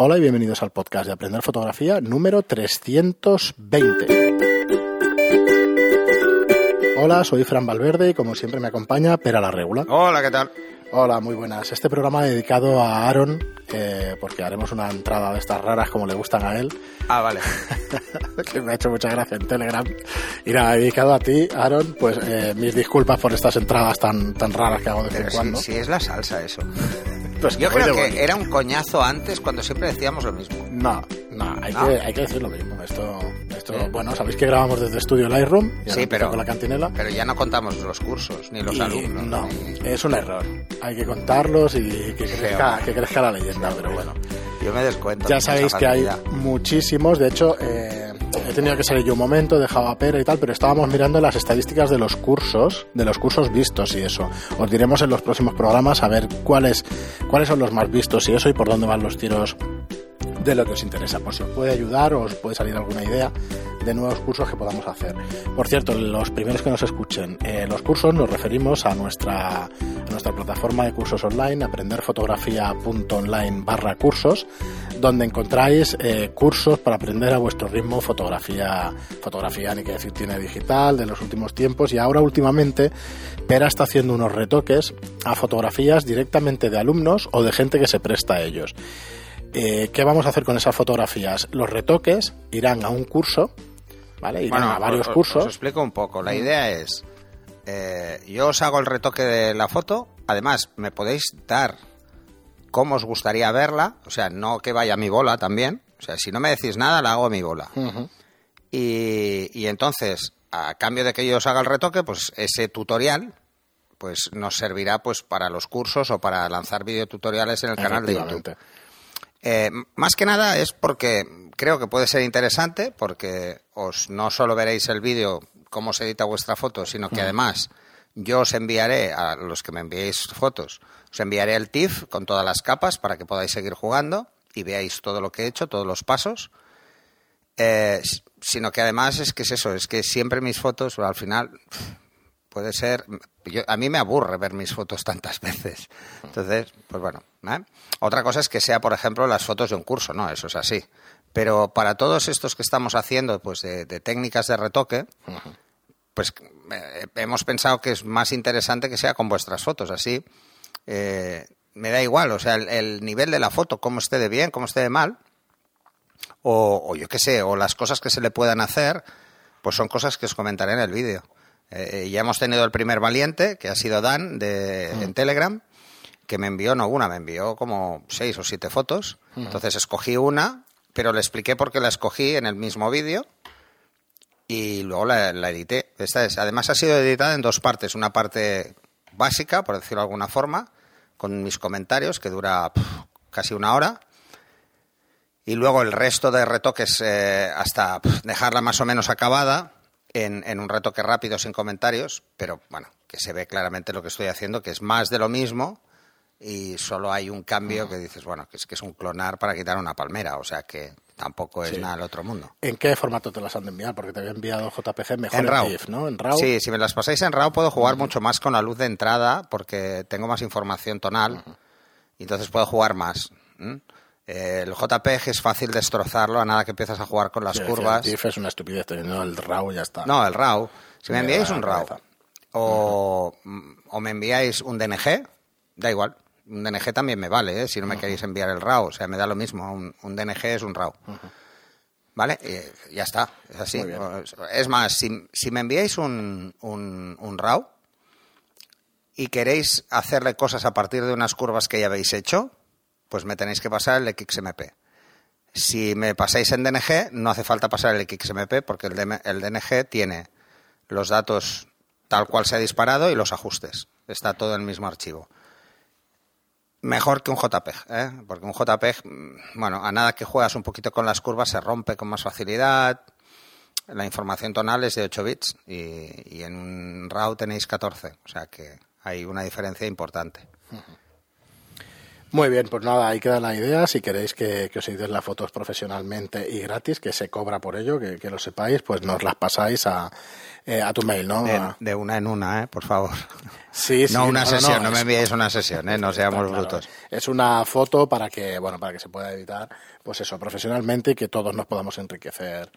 Hola y bienvenidos al podcast de Aprender Fotografía número 320. Hola, soy Fran Valverde y como siempre me acompaña Pera la Regula. Hola, ¿qué tal? Hola, muy buenas. Este programa dedicado a Aaron, eh, porque haremos una entrada de estas raras como le gustan a él. Ah, vale. que me ha hecho mucha gracia en Telegram. Y nada, dedicado a ti, Aaron, pues eh, mis disculpas por estas entradas tan, tan raras que hago de vez en cuando. sí, sí es la salsa eso. Pues Yo creo que era un coñazo antes cuando siempre decíamos lo mismo. No, no, hay, ¿No? Que, hay que decir lo mismo. Esto, esto Sí. bueno, sabéis que grabamos desde Estudio Lightroom. Sí, pero- con la cantinela. Pero ya no contamos los cursos, ni los Y alumnos. No, ni- es un error. Hay que contarlos y que crezca, que crezca la leyenda, pero bueno. Yo me descuento. Ya sabéis que hay muchísimos, de hecho, eh, he tenido que salir yo un momento, he dejado a Pera y tal, pero estábamos mirando las estadísticas de los cursos, de los cursos vistos y eso. Os diremos en los próximos programas a ver cuáles, cuáles son los más vistos y eso y por dónde van los tiros de lo que os interesa, por si os puede ayudar o os puede salir alguna idea de nuevos cursos que podamos hacer. Por cierto, los primeros que nos escuchen, eh, los cursos nos referimos a nuestra, nuestra plataforma de cursos online, aprenderfotografía.online barra cursos, donde encontráis eh, cursos para aprender a vuestro ritmo fotografía, fotografía ni que decir tiene digital de los últimos tiempos y ahora últimamente Pera está haciendo unos retoques a fotografías directamente de alumnos o de gente que se presta a ellos. Eh, ¿Qué vamos a hacer con esas fotografías? Los retoques irán a un curso, ¿vale? Irán Bueno, a varios os- os- cursos. Os explico un poco. La idea es, eh, yo os hago el retoque de la foto. Además, me podéis dar cómo os gustaría verla. O sea, no que vaya a mi bola también. O sea, si no me decís nada, la hago a mi bola. Y, y entonces, a cambio de que yo os haga el retoque, pues ese tutorial pues nos servirá pues para los cursos o para lanzar videotutoriales en el canal de YouTube. Eh, más que nada es porque creo que puede ser interesante, porque os no solo veréis el vídeo cómo se edita vuestra foto, sino que además yo os enviaré a los que me enviéis fotos, os enviaré el TIFF con todas las capas para que podáis seguir jugando y veáis todo lo que he hecho, todos los pasos. Eh, sino que además es que es eso, es que siempre mis fotos al final puede ser yo- a mí me aburre ver mis fotos tantas veces entonces pues bueno ¿eh? otra cosa es que sea por ejemplo las fotos de un curso no eso es así pero para todos estos que estamos haciendo pues de, de técnicas de retoque pues eh, hemos pensado que es más interesante que sea con vuestras fotos así eh, me da igual o sea el, el nivel de la foto cómo esté de bien cómo esté de mal o, o yo qué sé, o las cosas que se le puedan hacer, pues son cosas que os comentaré en el vídeo. Eh, ya hemos tenido el primer valiente, que ha sido Dan, de, en Telegram, que me envió, no una, me envió como seis o siete fotos. Entonces escogí una, pero le expliqué por qué la escogí en el mismo vídeo y luego la, la edité. Esta es, además ha sido editada en dos partes. Una parte básica, por decirlo de alguna forma, con mis comentarios, que dura casi una hora. Y luego el resto de retoques eh, hasta dejarla más o menos acabada en, en un retoque rápido sin comentarios, pero bueno, que se ve claramente lo que estoy haciendo, que es más de lo mismo y solo hay un cambio que dices, bueno, que es que es un clonar para quitar una palmera, o sea que tampoco es Sí. nada del otro mundo. ¿En qué formato te las han de enviar? Porque te había enviado JPG mejor En en, RAW. GIF, ¿no? En RAW. Sí, si me las pasáis en RAW puedo jugar mucho más con la luz de entrada porque tengo más información tonal y entonces puedo jugar más. Eh, el JPG es fácil destrozarlo a nada que empiezas a jugar con las Sí, curvas. el GIF es una estupidez, teniendo el RAW ya está. No, el RAW. Si me Me enviáis un RAW o, o me enviáis un DNG, da igual. Un DNG también me vale, ¿eh? si no me queréis enviar el RAW. O sea, me da lo mismo. Un, un DNG es un RAW. ¿Vale? Y ya está. Es así. Bien. Es más, si, si me enviáis un, un, un RAW y queréis hacerle cosas a partir de unas curvas que ya habéis hecho, pues me tenéis que pasar el XMP. Si me pasáis en DNG, no hace falta pasar el XMP porque el, DM el DNG tiene los datos tal cual se ha disparado y los ajustes. Está todo en el mismo archivo. Mejor que un JPEG, ¿eh? porque un JPEG, mm, bueno, a nada que juegas un poquito con las curvas se rompe con más facilidad. La información tonal es de 8 bits y, en un RAW tenéis 14, o sea que hay una diferencia importante. Muy bien, pues nada, ahí queda la idea. Si queréis que, os editen las fotos profesionalmente y gratis, que se cobra por ello, que, lo sepáis, pues nos las pasáis a, eh, a tu mail, ¿no? De, una en una, ¿eh? Por favor. Sí, sí. No una sesión, no, me enviéis una sesión, ¿eh? No seamos brutos. Es una foto para que, bueno, para que se pueda editar, pues eso, profesionalmente y que todos nos podamos enriquecer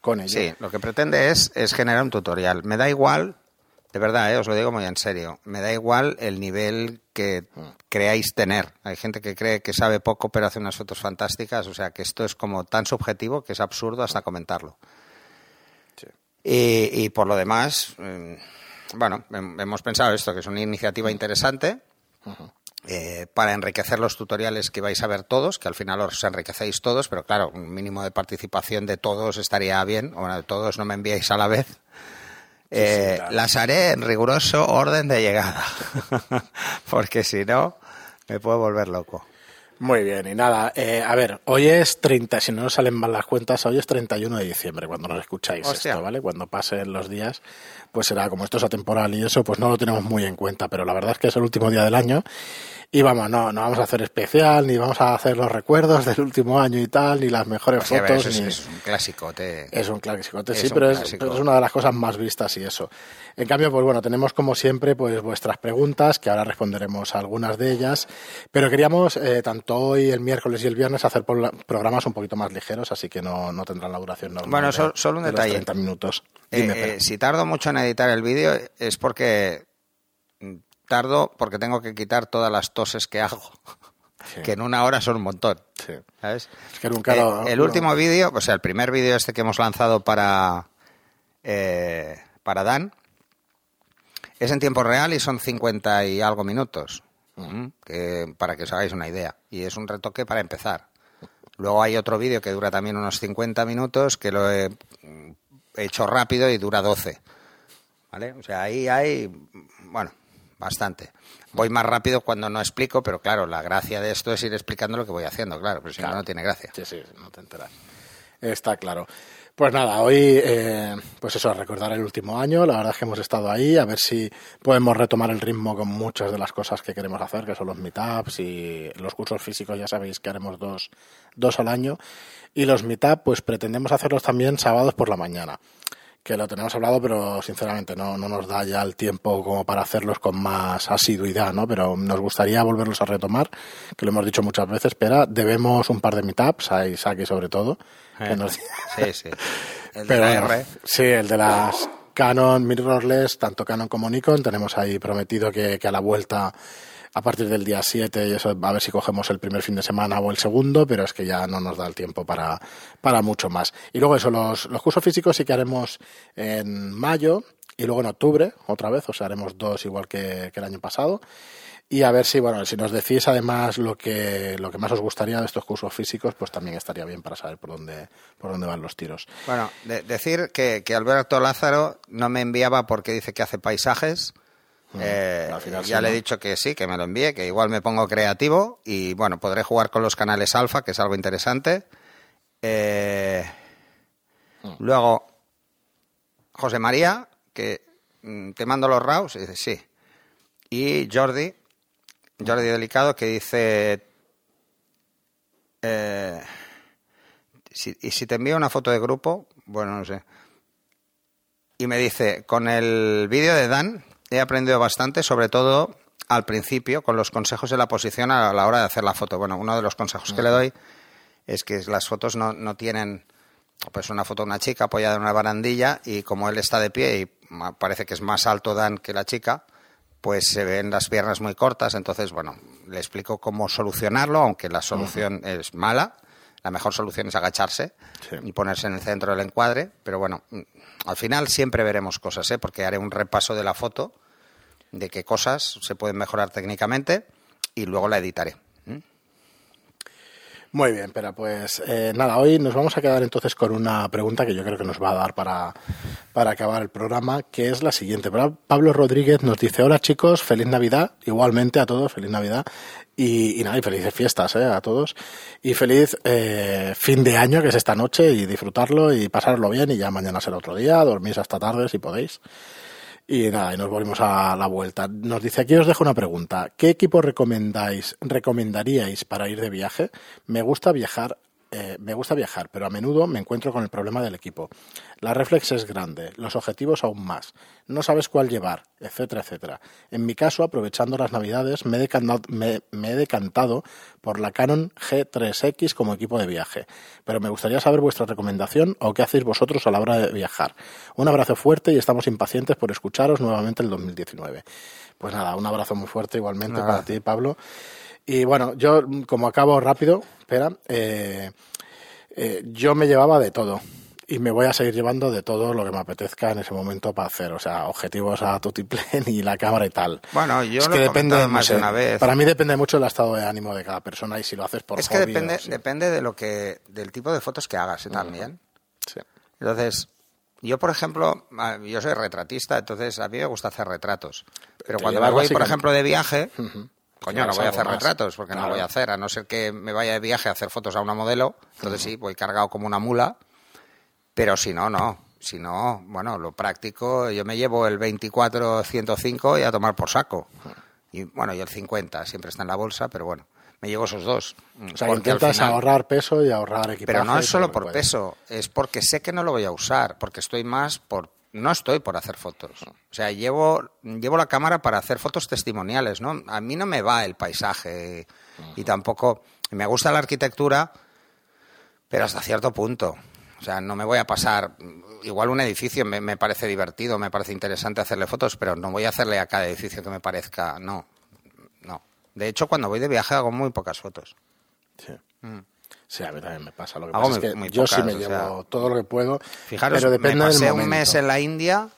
con ello. Sí, lo que pretende es, es generar un tutorial. Me da igual de verdad, eh, os lo digo muy en serio. Me da igual el nivel que creáis tener. Hay gente que cree que sabe poco pero hace unas fotos fantásticas. O sea, que esto es como tan subjetivo que es absurdo hasta comentarlo. Y, por lo demás, mm, bueno, hemos pensado esto, que es una iniciativa interesante. Eh, para enriquecer los tutoriales que vais a ver todos, que al final os enriquecéis todos, pero claro, un mínimo de participación de todos estaría bien. Bueno, de todos no me enviáis a la vez, eh, las haré en riguroso orden de llegada, porque si no, me puedo volver loco. Muy bien, y nada, eh, a ver, hoy es 30, si no nos salen mal las cuentas, hoy es 31 de diciembre cuando nos escucháis esto, ¿vale? Cuando pasen los días, pues será como esto es atemporal y eso, pues no lo tenemos muy en cuenta, pero la verdad es que es el último día del año y vamos, no, no vamos a hacer especial, ni vamos a hacer los recuerdos del último año y tal, ni las mejores fotos. es, ni... es, un clásico. Es un clásico, sí, pero, Es, una de las cosas más vistas y eso. En cambio, pues bueno, tenemos como siempre pues vuestras preguntas, que ahora responderemos a algunas de ellas, pero queríamos eh, tanto hoy, el miércoles y el viernes hacer programas un poquito más ligeros, así que no, no tendrán la duración normal. Bueno, solo un detalle. 30 minutos. Eh, eh, si tardo mucho en editar el vídeo es porque tardo porque tengo que quitar todas las toses que hago. Que en una hora son un montón. ¿Sabes? Eh, el último vídeo, o sea, el primer vídeo este que hemos lanzado para, eh, para Dan, es en tiempo real y son 50 y algo minutos. Que, para que os hagáis una idea. Y es un retoque para empezar. Luego hay otro vídeo que dura también unos 50 minutos, que lo he hecho rápido y dura 12. ¿Vale? O sea, ahí hay, bueno, bastante. Voy más rápido cuando no explico, pero claro, la gracia de esto es ir explicando lo que voy haciendo, claro, pero si no, no tiene gracia. Sí, sí, no te enteras. Está claro. Pues nada, hoy, eh, pues eso, recordar el último año. La verdad es que hemos estado ahí, a ver si podemos retomar el ritmo con muchas de las cosas que queremos hacer, que son los meetups y los cursos físicos, ya sabéis que haremos dos, dos al año. Y los meetups, pues pretendemos hacerlos también sábados por la mañana que lo tenemos hablado, pero sinceramente no, no nos da ya el tiempo como para hacerlos con más asiduidad, ¿no? Pero nos gustaría volverlos a retomar, que lo hemos dicho muchas veces, pero debemos un par de meetups, a Isaac sobre todo. Eh, sí, sí. El de la Sí, el de las Canon mirrorless, tanto Canon como Nikon, tenemos ahí prometido que, que a la vuelta a partir del día 7 y eso a ver si cogemos el primer fin de semana o el segundo, pero es que ya no nos da el tiempo para, para mucho más. Y luego eso, los, los cursos físicos sí que haremos en mayo y luego en octubre otra vez, o sea, haremos dos igual que, el año pasado. Y a ver si, bueno, si nos decís además lo que, lo que más os gustaría de estos cursos físicos, pues también estaría bien para saber por dónde, por dónde van los tiros. Bueno, decir que, que Alberto Lázaro no me enviaba porque dice que hace paisajes, eh, ya le he dicho que sí, que me lo envíe, que igual me pongo creativo y bueno, podré jugar con los canales alfa, que es algo interesante. Eh, mm. Luego, José María, que mm, te mando los RAWs, y dice sí. Y Jordi, Jordi Delicado, que dice... Eh, y si te envío una foto de grupo, bueno, no sé. Y me dice, con el vídeo de Dan, he aprendido bastante, sobre todo al principio, con los consejos de la posición a la hora de hacer la foto. Bueno, uno de los consejos que le doy es que las fotos no, no tienen pues una foto de una chica apoyada en una barandilla y como él está de pie y parece que es más alto Dan que la chica, pues se ven las piernas muy cortas. Entonces, bueno, le explico cómo solucionarlo, aunque la solución es mala. La mejor solución es agacharse y ponerse en el centro del encuadre. Pero bueno, al final siempre veremos cosas, ¿eh? porque haré un repaso de la foto de qué cosas se pueden mejorar técnicamente y luego la editaré. Muy bien, pero pues eh, nada, hoy nos vamos a quedar entonces con una pregunta que yo creo que nos va a dar para, para acabar el programa, que es la siguiente. Pablo Rodríguez nos dice, hola chicos, feliz Navidad, igualmente a todos, feliz Navidad, y, nada, y felices fiestas eh, a todos, y feliz eh, fin de año, que es esta noche, y disfrutarlo y pasarlo bien, y ya mañana será otro día, dormís hasta tarde si podéis. Y nada, y nos volvimos a la vuelta. Nos dice aquí os dejo una pregunta. ¿Qué equipo recomendáis, recomendaríais para ir de viaje? Me gusta viajar eh, me gusta viajar, pero a menudo me encuentro con el problema del equipo. La reflex es grande, los objetivos aún más. No sabes cuál llevar, etcétera, etcétera. En mi caso, aprovechando las navidades, me he, decantado, me, he decantado por la Canon G3X como equipo de viaje. Pero me gustaría saber vuestra recomendación o qué hacéis vosotros a la hora de viajar. Un abrazo fuerte y estamos impacientes por escucharos nuevamente el 2019. Pues nada, un abrazo muy fuerte igualmente para ti, Pablo. Y bueno, yo como acabo rápido, espera, eh, eh, yo me llevaba de todo y me voy a seguir llevando de todo lo que me apetezca en ese momento para hacer, o sea, objetivos a tutiplén y la cámara y tal. Bueno, yo es lo que depende más de una vez. Para mí depende mucho del estado de ánimo de cada persona y si lo haces por Es que depende, depende de lo que del tipo de fotos que hagas ¿eh? también. Sí. Entonces, yo por ejemplo, yo soy retratista, entonces a mí me gusta hacer retratos. Pero cuando me voy, por ejemplo, de viaje, Coño, no voy a hacer retratos, porque no voy a hacer, a no ser que me vaya de viaje a hacer fotos a una modelo, entonces sí, voy cargado como una mula, pero si no, no. Si no, bueno, lo práctico, yo me llevo el 24-105 y a tomar por saco. Y bueno, y el 50 siempre está en la bolsa, pero bueno, me llevo esos dos. O sea, intentas ahorrar peso y ahorrar equipaje. Pero no es solo por peso, es porque sé que no lo voy a usar, porque estoy más por no estoy por hacer fotos. O sea, llevo, llevo la cámara para hacer fotos testimoniales, ¿no? A mí no me va el paisaje y tampoco me gusta la arquitectura, pero hasta cierto punto. O sea, no me voy a pasar. Igual un edificio me, me, parece divertido, me parece interesante hacerle fotos, pero no voy a hacerle a cada edificio que me parezca. No, no. De hecho, cuando voy de viaje hago muy pocas fotos. Sí. Mm. Sí, a mí también me pasa. Lo que pasa es que yo sí me llevo todo lo que puedo. Fijaros, pero depende me pasé un mes en la India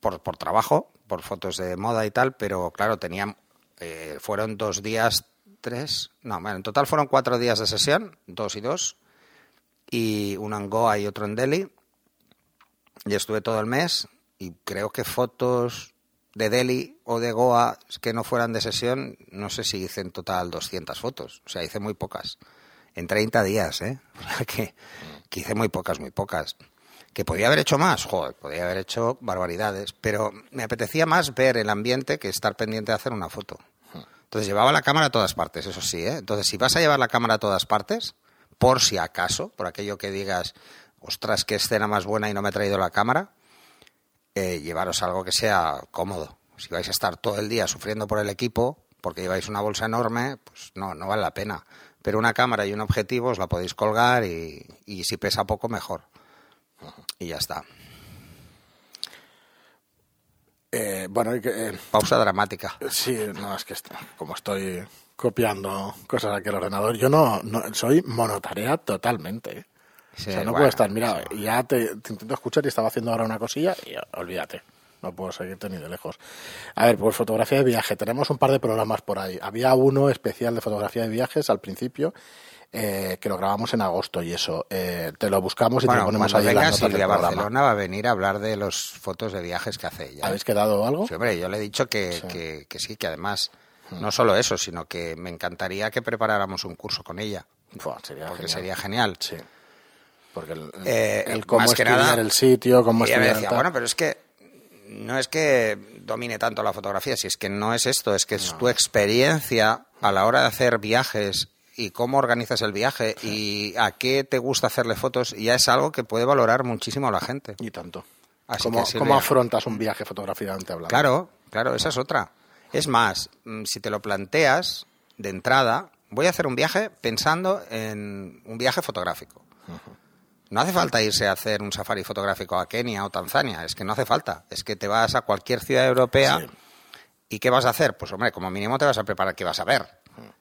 por, por trabajo, por fotos de moda y tal, pero claro, tenían, eh, fueron dos días, tres, no, bueno, en total fueron cuatro días de sesión, dos y dos, y uno en Goa y otro en Delhi. Y estuve todo el mes y creo que fotos de Delhi o de Goa que no fueran de sesión, no sé si hice en total 200 fotos, o sea, hice muy pocas en 30 días, ¿eh? que, que hice muy pocas, muy pocas. Que podía haber hecho más, joder, podía haber hecho barbaridades, pero me apetecía más ver el ambiente que estar pendiente de hacer una foto. Entonces llevaba la cámara a todas partes, eso sí, ¿eh? Entonces si vas a llevar la cámara a todas partes, por si acaso, por aquello que digas, ostras, qué escena más buena y no me he traído la cámara, eh, llevaros algo que sea cómodo. Si vais a estar todo el día sufriendo por el equipo, porque lleváis una bolsa enorme, pues no, no vale la pena pero una cámara y un objetivo os la podéis colgar y, si pesa poco, mejor. Y ya está. Eh, bueno, eh, pausa dramática. Sí, no, es que como estoy copiando cosas aquí al ordenador, yo no, soy monotarea totalmente. o sea, no puedo estar, mira, ya te, intento escuchar y estaba haciendo ahora una cosilla y olvídate no puedo seguirte ni de lejos. A ver, pues fotografía de viaje. Tenemos un par de programas por ahí. Había uno especial de fotografía de viajes al principio. Eh, que lo grabamos en agosto y eso. Eh, te lo buscamos y te lo ponemos ahí en las notas Barcelona va a venir a hablar de las fotos de viajes que hace ella. ¿Habéis quedado algo? Sí, hombre, yo le he dicho que sí, que, sí, que además hmm. no solo eso, sino que me encantaría que preparáramos un curso con ella. sería porque genial. sería genial. Sí. Porque el, eh, cómo estudiar el sitio, cómo estudiar... Decía, bueno, pero es que no es que domine tanto la fotografía, si es que no es esto, es que es tu experiencia a la hora de hacer viajes y cómo organizas el viaje y a qué te gusta hacerle fotos, ya es algo que puede valorar muchísimo a la gente. Y tanto. ¿Cómo, ¿Cómo, afrontas un viaje fotográficamente hablando? Claro, claro, esa es otra. Es más, mm, si te lo planteas de entrada, voy a hacer un viaje pensando en un viaje fotográfico. No hace falta irse a hacer un safari fotográfico a Kenia o Tanzania, es que no hace falta. Es que te vas a cualquier ciudad europea y ¿qué vas a hacer? Pues hombre, como mínimo te vas a preparar qué vas a ver.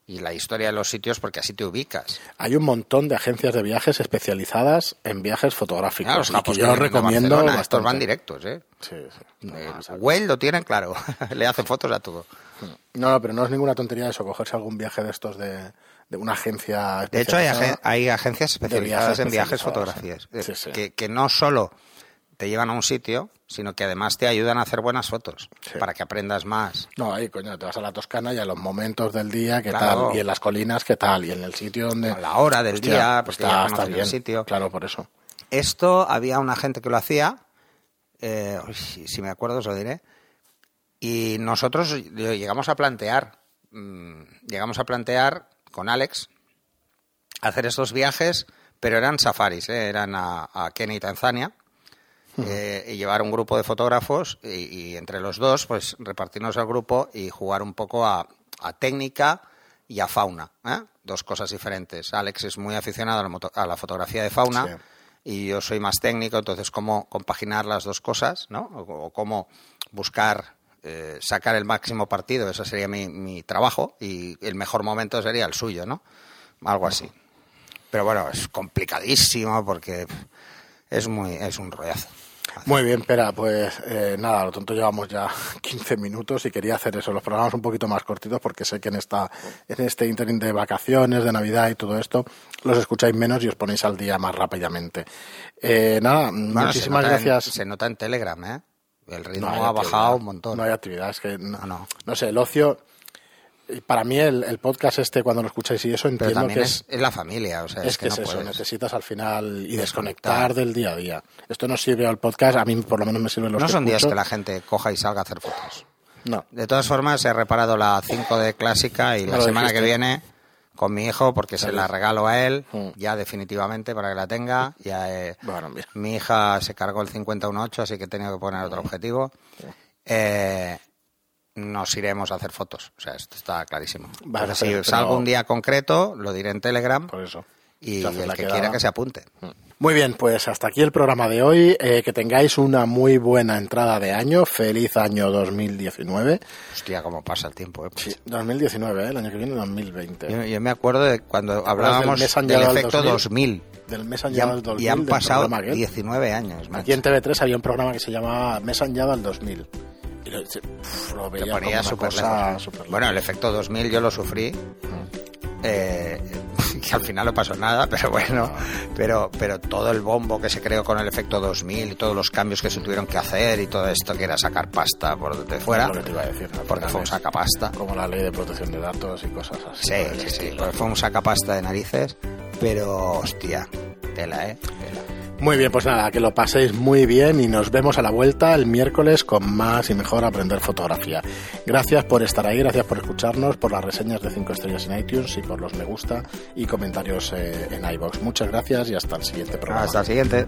Y la historia de los sitios porque así te ubicas. Hay un montón de agencias de viajes especializadas en viajes fotográficos. y que yo recomiendo Estos van directos, ¿eh? Sí, sí. well lo tienen claro. Le hacen fotos a todo. No, no, pero no es ninguna tontería eso, cogerse algún viaje de estos de de una agencia. De hecho, hay, agencias especializadas en viajes, fotografías, Que, que, no solo te llevan a un sitio, sino que además te ayudan a hacer buenas fotos, para que aprendas más. No, ahí, coño, te vas a la Toscana y a los momentos del día, ¿qué tal? Y en las colinas, ¿qué tal? Y en el sitio donde... A la hora del día, pues está, está bien. El sitio. Claro, por eso. Esto había una gente que lo hacía Eh, si me acuerdo os lo diré. Y nosotros llegamos a plantear, mm, llegamos a plantear con Alex hacer estos viajes, pero eran safaris, ¿eh? eran a, a Kenia y Tanzania. Eh, y llevar un grupo de fotógrafos y, y entre los dos, pues repartirnos el grupo y jugar un poco a, a técnica y a fauna. ¿eh? Dos cosas diferentes. Alex es muy aficionado a la, moto- a la fotografía de fauna Sí. y yo soy más técnico, entonces cómo compaginar las dos cosas, ¿no? O, o cómo buscar eh, sacar el máximo partido, ese sería mi, mi trabajo y el mejor momento sería el suyo, ¿no? Algo así. Pero bueno, es complicadísimo porque es muy es un rollazo. Muy bien, espera, pues eh, nada, a lo tonto llevamos ya 15 minutos y quería hacer eso, los programas un poquito más cortitos porque sé que en esta en este interín de vacaciones, de Navidad y todo esto, los escucháis menos y os ponéis al día más rápidamente. Eh, nada, Bueno, se muchísimas en- gracias. se nota en Telegram, ¿eh? El ritmo hay ha bajado un montón. No hay actividad, es que no, No, no. no sé, el ocio. Para mí, el, el podcast este, cuando lo escucháis y eso, Pero entiendo también que es, la familia, o sea, es es, que que, es no eso, puedes. necesitas al final y desconectar Desconectar. del día a día. Esto no sirve al podcast, a mí por lo menos me sirven los No que son días que la gente coja y salga a hacer fotos. No, De todas formas, he reparado la 5 de clásica y la semana dijiste. que viene con mi hijo, porque se la regalo a él, Mm. ya definitivamente para que la tenga. Ya, eh, Bueno, mira. mi hija se cargó el 51.8, así que he tenido que poner otro objetivo. Eh, nos iremos a hacer fotos, o sea, esto está clarísimo. Vale, Pero si pero- salgo un día concreto, lo diré en Telegram por eso. y el la que quedada. quiera que se apunte. Muy bien, pues hasta aquí el programa de hoy. Eh, que tengáis una muy buena entrada de año. Feliz año 2019. Hostia, cómo pasa el tiempo, eh. Sí, 2019, ¿eh? el año que viene 2020. Yo, yo me acuerdo de cuando hablábamos del del efecto 2000? 2000. Del mes han Y llegado al 2000. y han pasado programa aquel. 19 años, macho. Aquí en TV3 había un programa que se llamaba Mes han llegado al 2000. Lo, veía ponía súper cosa Bueno, el efecto 2000 yo lo sufrí. Eh, que al final no pasó nada, pero bueno, pero, pero todo el bombo que se creó con el efecto 2000 y todos los cambios que se tuvieron que hacer y todo esto que era sacar pasta por donde fuera, lo que te iba a decir. porque fue un sacapasta. Como la ley de protección de datos y cosas así. Sí, sí, sí, fue un sacapasta de narices, pero hostia, tela, ¿eh? Muy bien, pues nada, que lo paséis muy bien y nos vemos a la vuelta el miércoles con más y mejor aprender fotografía. Gracias por estar ahí, gracias por escucharnos, por las reseñas de 5 estrellas en iTunes y por los me gusta y comentarios eh, en iVoox. Muchas gracias y hasta el siguiente programa. Hasta el siguiente.